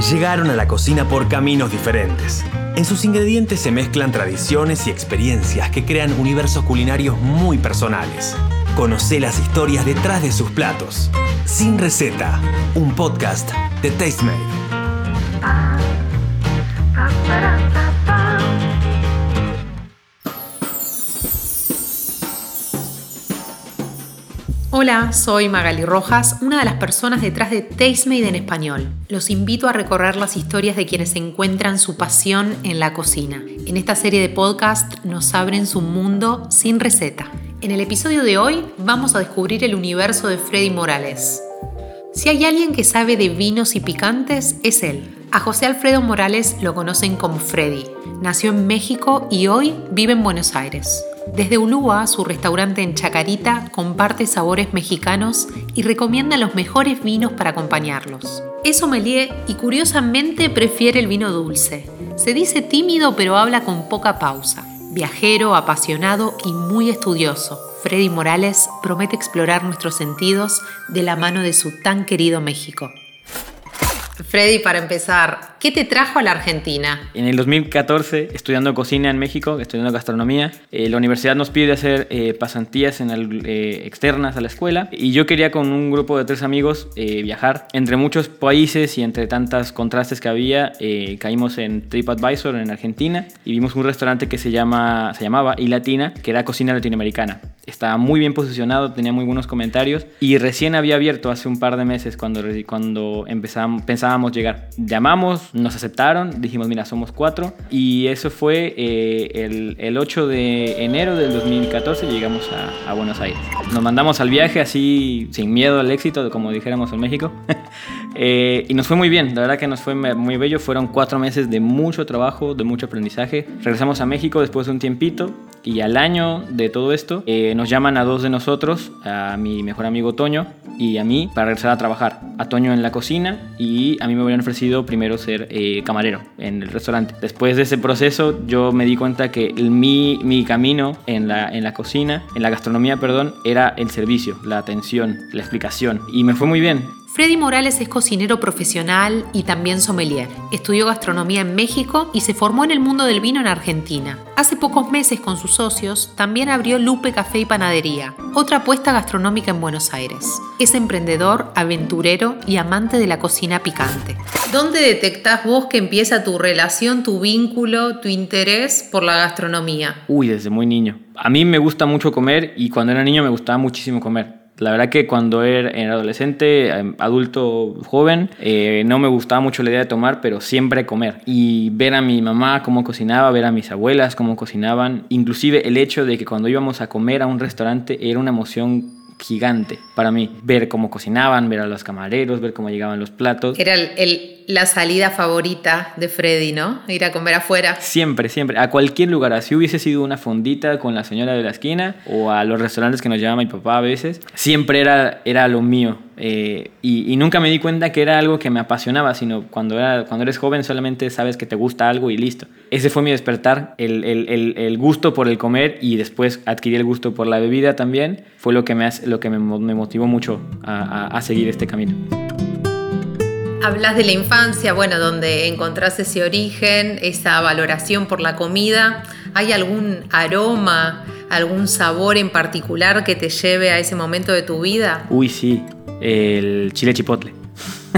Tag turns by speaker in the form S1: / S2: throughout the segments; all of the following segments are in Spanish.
S1: llegaron a la cocina por caminos diferentes. En sus ingredientes se mezclan tradiciones y experiencias que crean universos culinarios muy personales. Conoce las historias detrás de sus platos. Sin receta, un podcast de Tastemade.
S2: Hola, soy Magali Rojas, una de las personas detrás de Tastemade en español. Los invito a recorrer las historias de quienes encuentran su pasión en la cocina. En esta serie de podcast nos abren su mundo sin receta. En el episodio de hoy vamos a descubrir el universo de Freddy Morales. Si hay alguien que sabe de vinos y picantes, es él. A José Alfredo Morales lo conocen como Freddy. Nació en México y hoy vive en Buenos Aires. Desde Ulúa, su restaurante en Chacarita comparte sabores mexicanos y recomienda los mejores vinos para acompañarlos. Es sommelier y curiosamente prefiere el vino dulce. Se dice tímido pero habla con poca pausa. Viajero, apasionado y muy estudioso, Freddy Morales promete explorar nuestros sentidos de la mano de su tan querido México. Freddy, para empezar, ¿qué te trajo a la Argentina?
S3: En el 2014, estudiando cocina en México, estudiando gastronomía, eh, la universidad nos pide hacer eh, pasantías en eh, externas a la escuela y yo quería con un grupo de tres amigos viajar entre muchos países y entre tantos contrastes que había, caímos en TripAdvisor en Argentina y vimos un restaurante que se, llama, se llamaba Y Latina, que era cocina latinoamericana. Estaba muy bien posicionado, tenía muy buenos comentarios y recién había abierto hace un par de meses cuando, cuando empezamos, pensábamos llegar. Llamamos, nos aceptaron, dijimos, mira, somos cuatro y eso fue eh, el, el, 8 de enero del 2014, llegamos a, a, Buenos Aires. Nos mandamos al viaje así, sin miedo al éxito, como dijéramos en México. eh, y nos fue muy bien, la verdad que nos fue muy bello. Fueron cuatro meses de mucho trabajo, de mucho aprendizaje. Regresamos a México después de un tiempito y al año de todo esto eh, nos llaman a dos de nosotros, a mi mejor amigo Toño y a mí, para regresar a trabajar. A Toño en la cocina y a mí me habían ofrecido primero ser eh, camarero en el restaurante. Después de ese proceso yo me di cuenta que mi, mi camino en la, en la cocina, en la gastronomía, perdón, era el servicio, la atención, la explicación. Y me fue muy bien.
S2: Freddy Morales es cocinero profesional y también sommelier. Estudió gastronomía en México y se formó en el mundo del vino en Argentina. Hace pocos meses con sus socios también abrió Lupe Café y Panadería, otra apuesta gastronómica en Buenos Aires. Es emprendedor, aventurero y amante de la cocina picante. ¿Dónde detectás vos que empieza tu relación, tu vínculo, tu interés por la gastronomía?
S3: Uy, desde muy niño. A mí me gusta mucho comer y cuando era niño me gustaba muchísimo comer. La verdad que cuando era, adolescente, em, adulto, joven, eh, no me gustaba mucho la idea de tomar, pero siempre comer. Y ver a mi mamá cómo cocinaba, ver a mis abuelas cómo cocinaban, inclusive el hecho de que cuando íbamos a comer a un restaurante era una emoción gigante para mí. Ver cómo cocinaban, ver a los camareros, ver cómo llegaban los platos.
S2: Era el, la salida favorita de Freddy, ¿no? Ir a comer afuera.
S3: Siempre, siempre. A cualquier lugar. Así hubiese sido una fondita con la señora de la esquina o a los restaurantes que nos llevaba mi papá a veces. Siempre era, era lo mío. Eh, y, nunca me di cuenta que era algo que me apasionaba, sino cuando, era, eres joven solamente sabes que te gusta algo y listo. Ese fue mi despertar, el, el, el, gusto por el comer y después adquirí el gusto por la bebida también. Fue lo que me, lo que me, motivó mucho a, a seguir este camino.
S2: Hablas de la infancia, bueno, donde encontrás ese origen, esa valoración por la comida. ¿Hay algún aroma, algún sabor en particular que te lleve a ese momento de tu vida?
S3: Uy, sí el chile chipotle.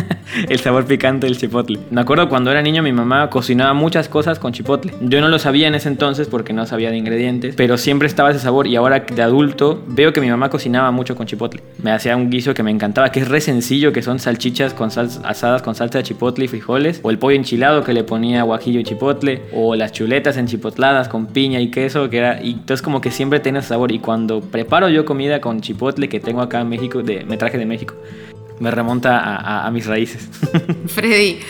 S3: el sabor picante del chipotle. Me acuerdo cuando era niño mi mamá cocinaba muchas cosas con chipotle. Yo no lo sabía en ese entonces porque no sabía de ingredientes, pero siempre estaba ese sabor y ahora de adulto veo que mi mamá cocinaba mucho con chipotle. Me hacía un guiso que me encantaba, que es re sencillo, que son salchichas con asadas con salsa de chipotle y frijoles, o el pollo enchilado que le ponía guajillo y chipotle, o las chuletas enchipotladas con piña y queso, que era y entonces como que siempre tiene ese sabor y cuando preparo yo comida con chipotle que tengo acá en México, de, me traje de México, me remonta a, mis raíces.
S2: Freddy,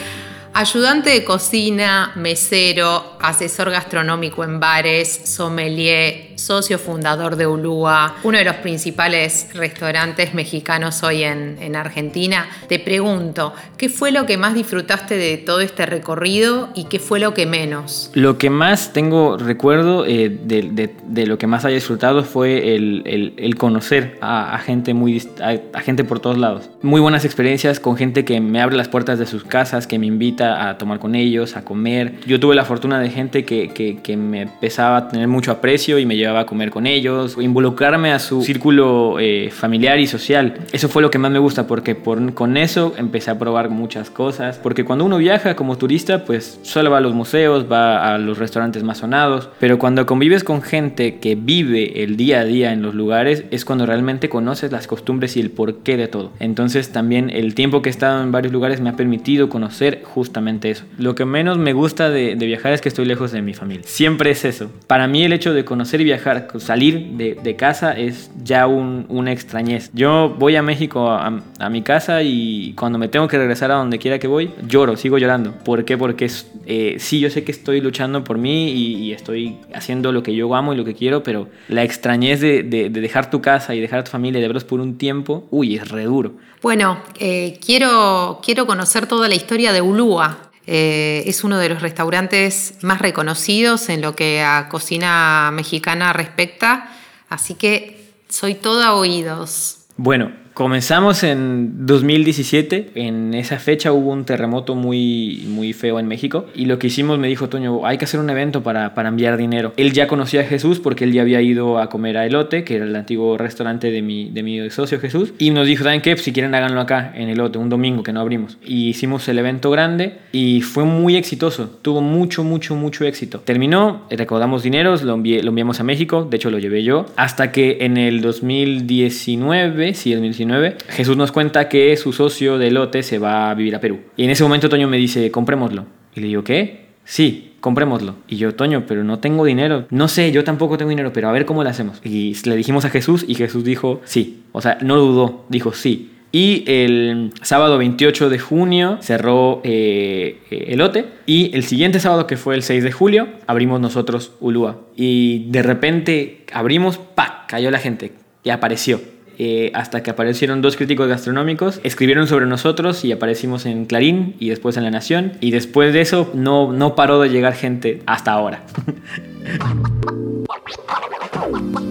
S2: ayudante de cocina, mesero, asesor gastronómico en bares, sommelier, socio fundador de Ulúa, uno de los principales restaurantes mexicanos hoy en, en Argentina. Te pregunto, ¿qué fue lo que más disfrutaste de todo este recorrido y qué fue lo que menos?
S3: Lo que más tengo recuerdo eh, de, de- de lo que más haya disfrutado fue el, el- el conocer a, a gente muy a, a gente por todos lados. Muy buenas experiencias con gente que me abre las puertas de sus casas, que me invita a tomar con ellos, a comer. Yo tuve la fortuna de gente que, que, que me empezaba a tener mucho aprecio y me llevaba a comer con ellos, involucrarme a su círculo eh, familiar y social. Eso fue lo que más me gusta porque por, con eso empecé a probar muchas cosas. Porque cuando uno viaja como turista, pues solo va a los museos, va a los restaurantes más sonados. Pero cuando convives con gente que vive el día a día en los lugares, es cuando realmente conoces las costumbres y el porqué de todo. Entonces también el tiempo que he estado en varios lugares me ha permitido conocer justamente eso. Lo que menos me gusta de, de viajar es que estoy lejos de mi familia. Siempre es eso. Para mí el hecho de conocer y viajar, salir de, casa es ya un, una extrañez. Yo voy a México a, mi casa y cuando me tengo que regresar a donde quiera que voy, lloro, sigo llorando. ¿Por qué? Porque eh, sí, yo sé que estoy luchando por mí y, estoy haciendo lo que yo amo y lo que quiero, pero la extrañez de, de- de dejar tu casa y dejar a tu familia de verlos por un tiempo, uy, es re duro.
S2: Bueno, eh, quiero, quiero conocer toda la historia de Ulúa. Eh, es uno de los restaurantes más reconocidos en lo que a cocina mexicana respecta, así que soy toda oídos.
S3: Bueno, comenzamos en 2017. En esa fecha hubo un terremoto muy, muy feo en México. Y lo que hicimos, me dijo Toño, hay que hacer un evento para, para enviar dinero. Él ya conocía a Jesús porque él ya había ido a comer a Elote, que era el antiguo restaurante de mi, de mi socio Jesús. Y nos dijo, ¿saben qué? Si quieren háganlo acá, en Elote, un domingo que no abrimos. Y hicimos el evento grande y fue muy exitoso. Tuvo mucho, mucho, mucho éxito. Terminó, recaudamos dineros, lo, envié- lo enviamos a México. De hecho, lo llevé yo. Hasta que en el 2019, sí, el 2019, Jesús nos cuenta que su socio de lote se va a vivir a Perú. Y en ese momento Toño me dice, comprémoslo. Y le digo, ¿qué? Sí, comprémoslo. Y yo, Toño, pero no tengo dinero. No sé, yo tampoco tengo dinero, pero a ver cómo lo hacemos. Y le dijimos a Jesús y Jesús dijo, sí. O sea, no dudó, dijo sí. Y el sábado 28 de junio cerró eh, eh, Elote. Y el siguiente sábado, que fue el 6 de julio, abrimos nosotros Ulúa. Y de repente abrimos, ¡pac! Cayó la gente y apareció. Eh, hasta que aparecieron dos críticos gastronómicos, escribieron sobre nosotros y aparecimos en Clarín y después en La Nación. Y después de eso no, no paró de llegar gente hasta ahora.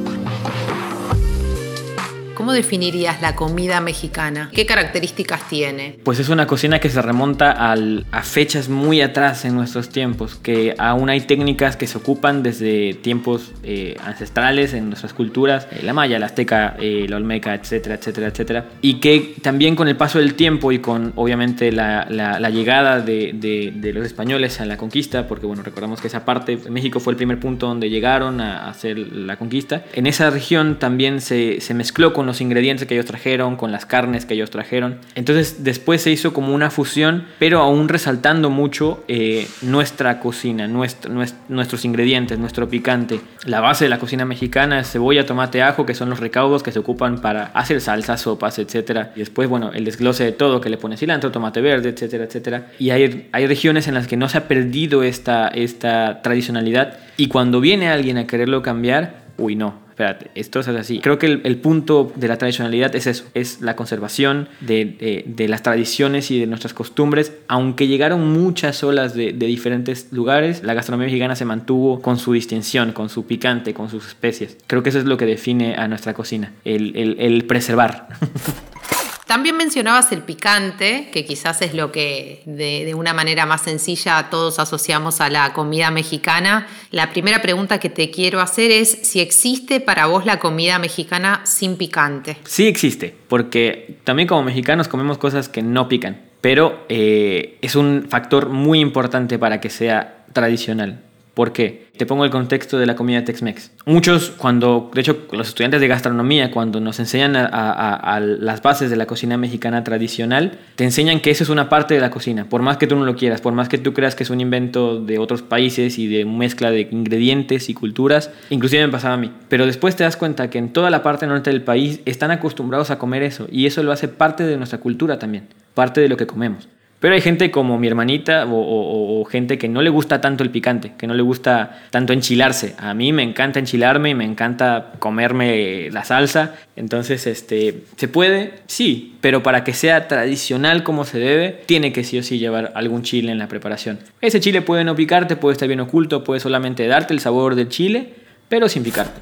S2: ¿Cómo definirías la comida mexicana? ¿Qué características tiene?
S3: Pues es una cocina que se remonta al- a fechas muy atrás en nuestros tiempos, que aún hay técnicas que se ocupan desde tiempos eh, ancestrales en nuestras culturas, eh, la maya, la azteca, eh, la olmeca, etcétera, etcétera, etcétera, y que también con el paso del tiempo y con obviamente la, la- la llegada de, de- de los españoles a la conquista, porque bueno, recordamos que esa parte, México fue el primer punto donde llegaron a, hacer la conquista, en esa región también se, se mezcló con los ingredientes que ellos trajeron, con las carnes que ellos trajeron. Entonces después se hizo como una fusión, pero aún resaltando mucho eh, nuestra cocina, nuestro- nues- nuestros ingredientes, nuestro picante. La base de la cocina mexicana es cebolla, tomate, ajo, que son los recaudos que se ocupan para hacer salsas, sopas, etc. Y después, bueno, el desglose de todo, que le pone cilantro, tomate verde, etcétera, etcétera. Y hay, hay regiones en las que no se ha perdido esta, esta tradicionalidad y cuando viene alguien a quererlo cambiar, uy, no, espérate, esto es así. Creo que el, el punto de la tradicionalidad es eso, es la conservación de, de- de las tradiciones y de nuestras costumbres. Aunque llegaron muchas olas de, de diferentes lugares, la gastronomía mexicana se mantuvo con su distinción, con su picante, con sus especies. Creo que eso es lo que define a nuestra cocina, el, el- el preservar.
S2: También mencionabas el picante, que quizás es lo que de, una manera más sencilla todos asociamos a la comida mexicana. La primera pregunta que te quiero hacer es si existe para vos la comida mexicana sin picante.
S3: Sí existe, porque también como mexicanos comemos cosas que no pican, pero eh, es un factor muy importante para que sea tradicional. ¿Por qué? Te pongo el contexto de la comida Tex-Mex. Muchos, cuando, de hecho, los estudiantes de gastronomía, cuando nos enseñan a, las bases de la cocina mexicana tradicional, te enseñan que eso es una parte de la cocina. Por más que tú no lo quieras, por más que tú creas que es un invento de otros países y de mezcla de ingredientes y culturas, inclusive me pasaba a mí. Pero después te das cuenta que en toda la parte norte del país están acostumbrados a comer eso y eso lo hace parte de nuestra cultura también, parte de lo que comemos. Pero hay gente como mi hermanita o, gente que no le gusta tanto el picante, que no le gusta tanto enchilarse. A mí me encanta enchilarme y me encanta comerme la salsa. Entonces, este, ¿se puede? Sí, pero para que sea tradicional como se debe, tiene que sí o sí llevar algún chile en la preparación. Ese chile puede no picarte, puede estar bien oculto, puede solamente darte el sabor del chile, pero sin picarte.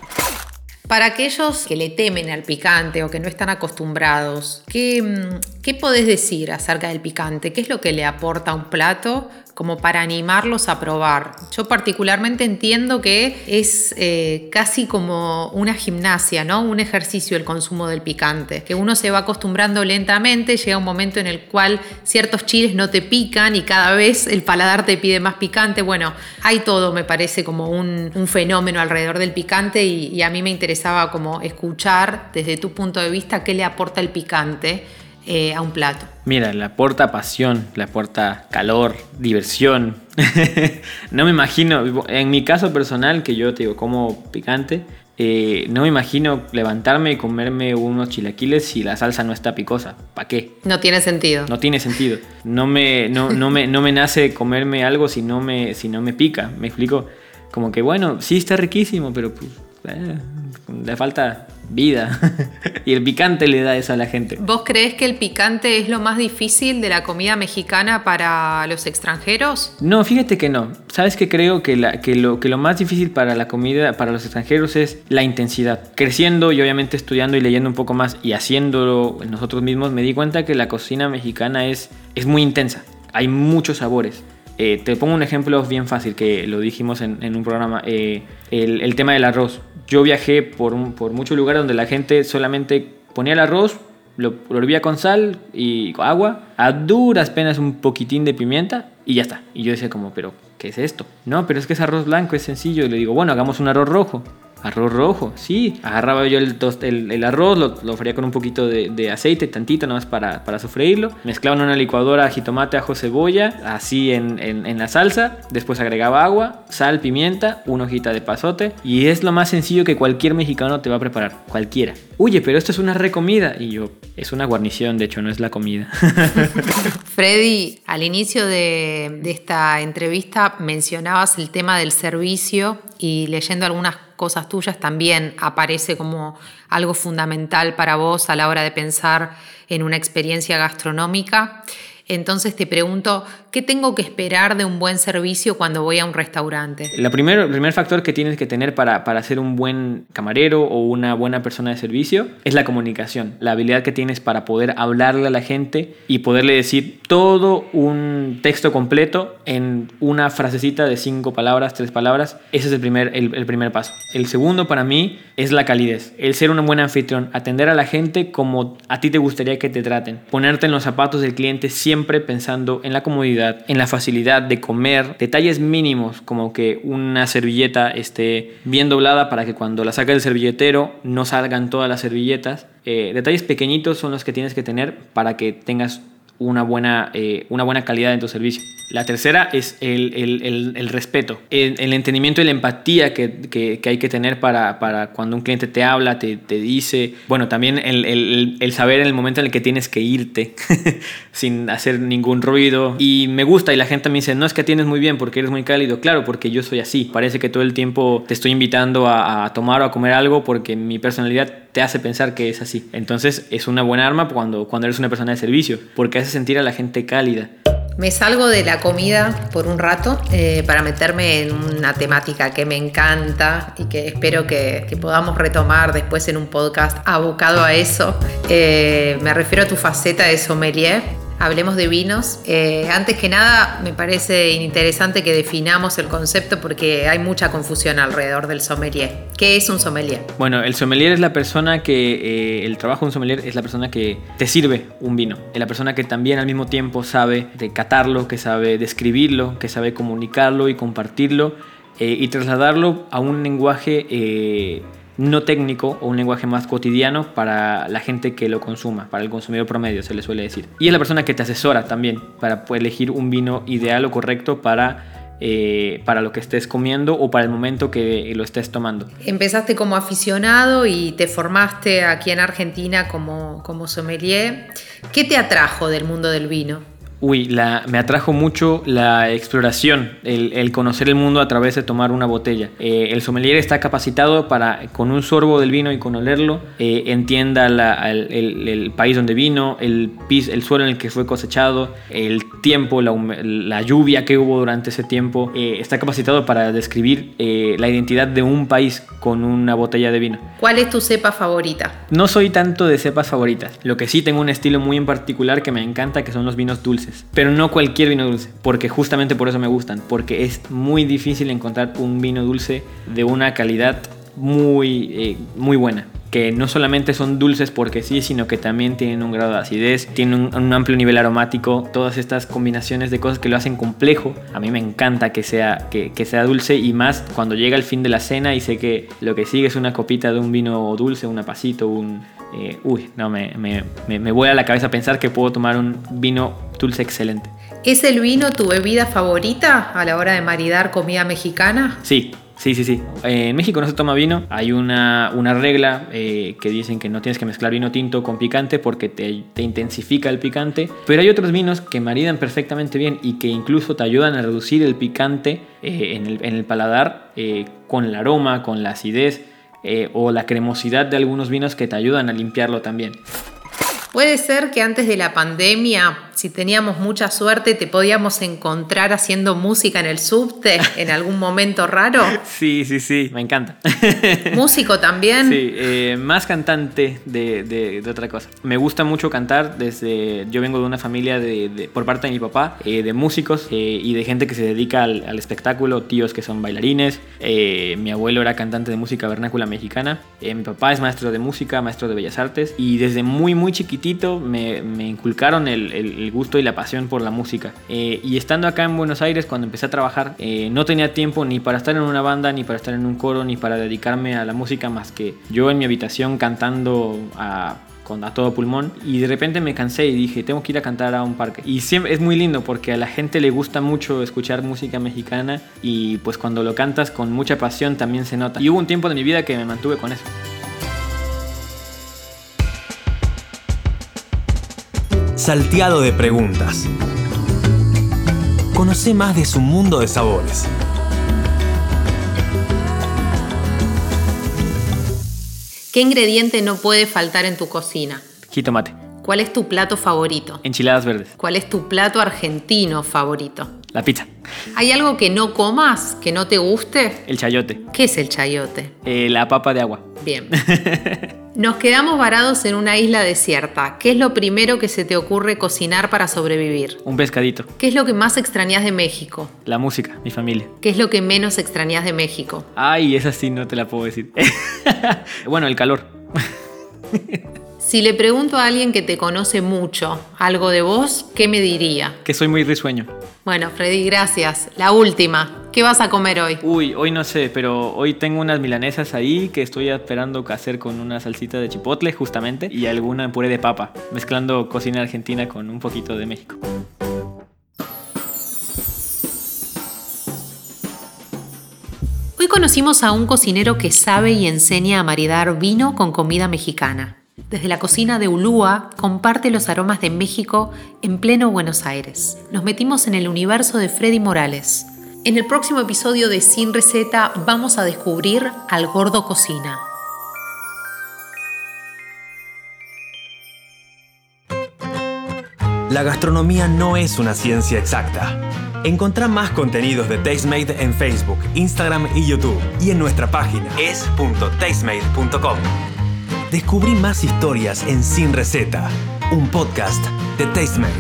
S2: Para aquellos que le temen al picante o que no están acostumbrados, ¿qué, mm, ¿qué podés decir acerca del picante? ¿Qué es lo que le aporta a un plato como para animarlos a probar. Yo particularmente entiendo que es eh, casi como una gimnasia, ¿no? Un ejercicio el consumo del picante, que uno se va acostumbrando lentamente, llega un momento en el cual ciertos chiles no te pican y cada vez el paladar te pide más picante. Bueno, hay todo, me parece, como un, fenómeno alrededor del picante y, y a mí me interesaba como escuchar desde tu punto de vista qué le aporta el picante eh, a un plato?
S3: Mira, le aporta pasión, le aporta calor, diversión. no me imagino, en mi caso personal, que yo te digo, como picante, eh, no me imagino levantarme y comerme unos chilaquiles si la salsa no está picosa. ¿Para qué?
S2: No tiene sentido.
S3: No tiene sentido. No me, no, no me, no me nace comerme algo si no me, si no me pica. ¿Me explico? Como que bueno, sí está riquísimo, pero pues, eh, le falta vida. y el picante le da eso a la gente.
S2: ¿Vos crees que el picante es lo más difícil de la comida mexicana para los extranjeros?
S3: No, fíjate que no. Sabes que creo que, la, que, lo, que lo más difícil para la comida, para los extranjeros es la intensidad. Creciendo y obviamente estudiando y leyendo un poco más y haciéndolo nosotros mismos, me di cuenta que la cocina mexicana es, es muy intensa. Hay muchos sabores. Eh, te pongo un ejemplo bien fácil que lo dijimos en, un programa. Eh, el, el, tema del arroz. Yo viajé por, por muchos lugares donde la gente solamente ponía el arroz, lo, lo hervía con sal y agua, a duras penas un poquitín de pimienta y ya está. Y yo decía como, pero ¿qué es esto? No, pero es que es arroz blanco, es sencillo. Y le digo, bueno, hagamos un arroz rojo. Arroz rojo, sí. Agarraba yo el, el, arroz, lo, lo fría con un poquito de, aceite, tantito nomás para, para sofreírlo. Mezclaba en una licuadora jitomate, ajo, cebolla, así en, la salsa. Después agregaba agua, sal, pimienta, una hojita de pasote. Y es lo más sencillo que cualquier mexicano te va a preparar. Cualquiera. Oye, pero esto es una recomida. Y yo, es una guarnición, de hecho, no es la comida.
S2: Freddy, al inicio de esta entrevista mencionabas el tema del servicio y leyendo algunas cosas tuyas también aparece como algo fundamental para vos a la hora de pensar en una experiencia gastronómica. Entonces te pregunto, ¿qué tengo que esperar de un buen servicio cuando voy a un restaurante?
S3: el primer factor que tienes que tener para, para ser un buen camarero o una buena persona de servicio es la comunicación, la habilidad que tienes para poder hablarle a la gente y poderle decir todo un texto completo en una frasecita de cinco palabras, tres palabras. Ese es el primer, el, el primer paso. El segundo para mí es la calidez, el ser un buen anfitrión, atender a la gente como a ti te gustaría que te traten, ponerte en los zapatos del cliente siempre pensando en la comodidad, en la facilidad de comer, detalles mínimos como que una servilleta esté bien doblada para que cuando la saque del servilletero no salgan todas las servilletas. Eh, detalles pequeñitos son los que tienes que tener para que tengas una buena, eh, una buena calidad en tu servicio. La tercera es el, el, el, respeto, el, entendimiento y la empatía que, que, hay que tener para, para, cuando un cliente te habla, te, te dice, bueno, también el, saber en el momento en el que tienes que irte sin hacer ningún ruido. Y me gusta y la gente me dice, no es que tienes muy bien porque eres muy cálido, claro, porque yo soy así. Parece que todo el tiempo te estoy invitando a, a tomar o a comer algo porque mi personalidad te hace pensar que es así. Entonces es una buena arma cuando, cuando eres una persona de servicio, porque hace sentir a la gente cálida.
S2: Me salgo de la comida por un rato eh, para meterme en una temática que me encanta y que espero que, podamos retomar después en un podcast abocado a eso. Eh, me refiero a tu faceta de sommelier hablemos de vinos. Eh, antes que nada, me parece interesante que definamos el concepto porque hay mucha confusión alrededor del sommelier. ¿Qué es un sommelier?
S3: Bueno, el sommelier es la persona que, eh, el trabajo de un sommelier es la persona que te sirve un vino. Es la persona que también al mismo tiempo sabe de catarlo, que sabe describirlo, que sabe comunicarlo y compartirlo eh, y trasladarlo a un lenguaje no técnico o un lenguaje más cotidiano para la gente que lo consuma, para el consumidor promedio se le suele decir. Y es la persona que te asesora también para elegir un vino ideal o correcto para, eh, para lo que estés comiendo o para el momento que lo estés tomando.
S2: Empezaste como aficionado y te formaste aquí en Argentina como, como sommelier. ¿Qué te atrajo del mundo del vino?
S3: Uy, la, me atrajo mucho la exploración, el, conocer el mundo a través de tomar una botella. Eh, el sommelier está capacitado para, con un sorbo del vino y con olerlo, eh, entienda el, país donde vino, el, el suelo en el que fue cosechado, el tiempo, la, lluvia que hubo durante ese tiempo. Eh, está capacitado para describir la identidad de un país con una botella de vino.
S2: ¿Cuál es tu cepa favorita?
S3: No soy tanto de cepas favoritas. Lo que sí tengo un estilo muy en particular que me encanta, que son los vinos dulces. Pero no cualquier vino dulce, porque justamente por eso me gustan, porque es muy difícil encontrar un vino dulce de una calidad muy, eh, muy buena que no solamente son dulces porque sí, sino que también tienen un grado de acidez, tienen un, amplio nivel aromático, todas estas combinaciones de cosas que lo hacen complejo. A mí me encanta que sea, que, sea dulce y más cuando llega el fin de la cena y sé que lo que sigue es una copita de un vino dulce, un apacito, un... Eh, uy, no, me, me, me, me voy a la cabeza pensar que puedo tomar un vino dulce excelente.
S2: ¿Es el vino tu bebida favorita a la hora de maridar comida mexicana?
S3: Sí, Sí, sí, sí. En México no se toma vino. Hay una, una regla eh, que dicen que no tienes que mezclar vino tinto con picante porque te, te, intensifica el picante. Pero hay otros vinos que maridan perfectamente bien y que incluso te ayudan a reducir el picante eh, en, el, en, el, paladar con el aroma, con la acidez o la cremosidad de algunos vinos que te ayudan a limpiarlo también.
S2: Puede ser que antes de la pandemia si teníamos mucha suerte, te podíamos encontrar haciendo música en el subte en algún momento raro.
S3: Sí, sí, sí, me encanta.
S2: ¿Músico también?
S3: Sí, eh, más cantante de, de, otra cosa. Me gusta mucho cantar desde... Yo vengo de una familia de, por parte de mi papá, eh, de músicos eh, y de gente que se dedica al, al espectáculo, tíos que son bailarines. mi abuelo era cantante de música vernácula mexicana. mi papá es maestro de música, maestro de bellas artes. Y desde muy, muy chiquitito me, me inculcaron el, el gusto y la pasión por la música. Eh, y estando acá en Buenos Aires, cuando empecé a trabajar, eh, no tenía tiempo ni para estar en una banda, ni para estar en un coro, ni para dedicarme a la música más que yo en mi habitación cantando a con a todo pulmón. Y de repente me cansé y dije tengo que ir a cantar a un parque y siempre es muy lindo porque a la gente le gusta mucho escuchar música mexicana y pues cuando lo cantas con mucha pasión también se nota. Y hubo un tiempo de mi vida que me mantuve con eso
S1: salteado de preguntas. Conoce más de su mundo de sabores.
S2: ¿Qué ingrediente no puede faltar en tu cocina?
S3: Jitomate.
S2: ¿Cuál es tu plato favorito?
S3: Enchiladas verdes.
S2: ¿Cuál es tu plato argentino favorito?
S3: La pizza.
S2: ¿Hay algo que no comas, que no te guste?
S3: El chayote.
S2: ¿Qué es el chayote?
S3: Eh, la papa de agua.
S2: Bien. Nos quedamos varados en una isla desierta. ¿Qué es lo primero que se te ocurre cocinar para sobrevivir?
S3: Un pescadito.
S2: ¿Qué es lo que más extrañas de México?
S3: La música, mi familia.
S2: ¿Qué es lo que menos extrañas de México?
S3: Ay, esa sí no te la puedo decir. bueno, el calor.
S2: Si le pregunto a alguien que te conoce mucho algo de vos, ¿qué me diría?
S3: Que soy muy risueño.
S2: Bueno, Freddy, gracias. La última. ¿Qué vas a comer hoy?
S3: Uy, hoy no sé, pero hoy tengo unas milanesas ahí que estoy esperando hacer con una salsita de chipotle justamente y alguna puré de papa, mezclando cocina argentina con un poquito de México.
S2: Hoy conocimos a un cocinero que sabe y enseña a maridar vino con comida mexicana. Desde la cocina de Ulúa comparte los aromas de México en pleno Buenos Aires. Nos metimos en el universo de Freddy Morales. En el próximo episodio de Sin Receta vamos a descubrir al gordo cocina.
S1: La gastronomía no es una ciencia exacta. Encontrá más contenidos de Tastemade en Facebook, Instagram y YouTube y en nuestra página es.tastemade.com. Descubrí más historias en Sin Receta, un podcast de Tastemade.